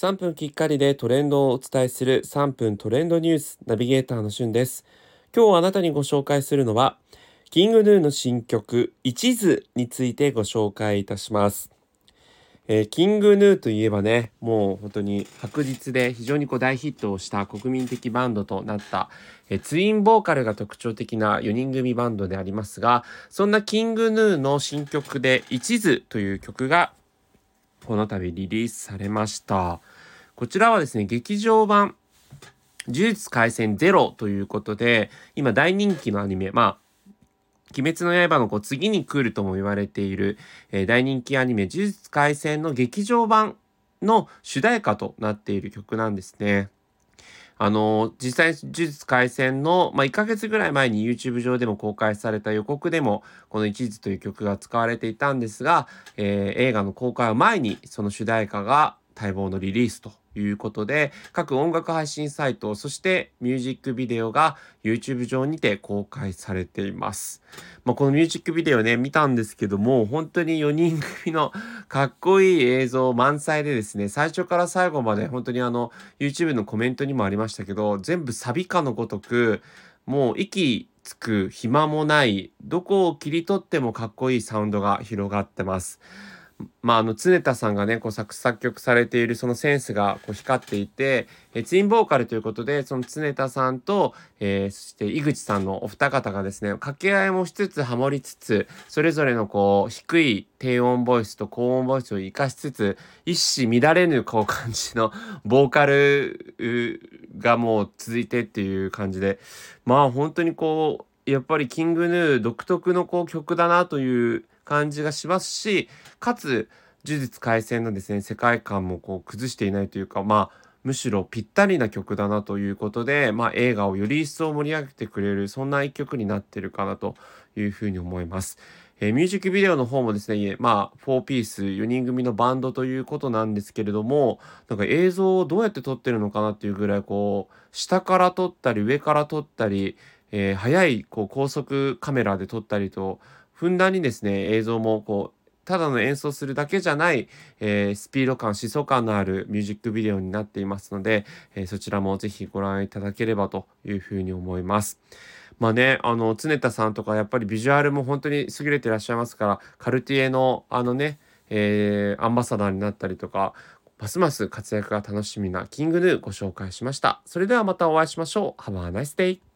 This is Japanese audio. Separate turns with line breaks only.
3分きっかりでトレンドをお伝えする3分トレンドニュースナビゲーターのしゅんです。今日あなたにご紹介するのは、キングヌーの新曲、一途についてご紹介いたします。えー、キングヌーといえばね、もう本当に白日で非常にこう大ヒットをした国民的バンドとなった、えー、ツインボーカルが特徴的な4人組バンドでありますが、そんなキングヌーの新曲で一途という曲がこの度リリースされました。こちらはですね、劇場版、呪術廻戦ゼロということで、今大人気のアニメ、まあ、鬼滅の刃のこう次に来るとも言われている、えー、大人気アニメ呪術廻戦の劇場版の主題歌となっている曲なんですね。あの、実際、呪術廻戦の、まあ、1ヶ月ぐらい前に YouTube 上でも公開された予告でも、この一途という曲が使われていたんですが、えー、映画の公開を前に、その主題歌が待望のリリースということで、各音楽配信サイト、そしてミュージックビデオが YouTube 上にて公開されています。まあ、このミュージックビデオね、見たんですけども、本当に4人組のかっこいい映像満載でですね、最初から最後まで本当にあの、YouTube のコメントにもありましたけど、全部サビかのごとく、もう息つく暇もない、どこを切り取ってもかっこいいサウンドが広がってます。まあ、あの常田さんがねこう作作曲されているそのセンスがこう光っていて、えツインボーカルということでその常田さんと、えー、そして井口さんのお二方がですね掛け合いもしつつハモりつつそれぞれのこう低い低音ボイスと高音ボイスを生かしつつ一糸乱れぬこう感じのボーカルがもう続いてっていう感じでまあ本当にこうやっぱりキングヌー独特のこう曲だなという感じがしますしかつ呪術廻戦のですね世界観もこう崩していないというかまあむしろぴったりな曲だなということで、まあ、映画をより一層盛り上げてくれるそんな一曲になってるかなというふうに思います。えー、ミュージックビデオの方もですね、まあ、4ピース、4人組のバンドということなんですけれども、なんか映像をどうやって撮ってるのかなっていうぐらい、こう、下から撮ったり、上から撮ったり、えー、速いこう高速カメラで撮ったりと、ふんだんにですね、映像もこう、ただの演奏するだけじゃない、えー、スピード感、疾走感のあるミュージックビデオになっていますので、えー、そちらもぜひご覧いただければというふうに思います。まあね、あの、常田さんとかやっぱりビジュアルも本当に優れてらっしゃいますから、カルティエのあのね、えー、アンバサダーになったりとか、ますます活躍が楽しみなキングヌーご紹介しました。それではまたお会いしましょう。Have a nice day!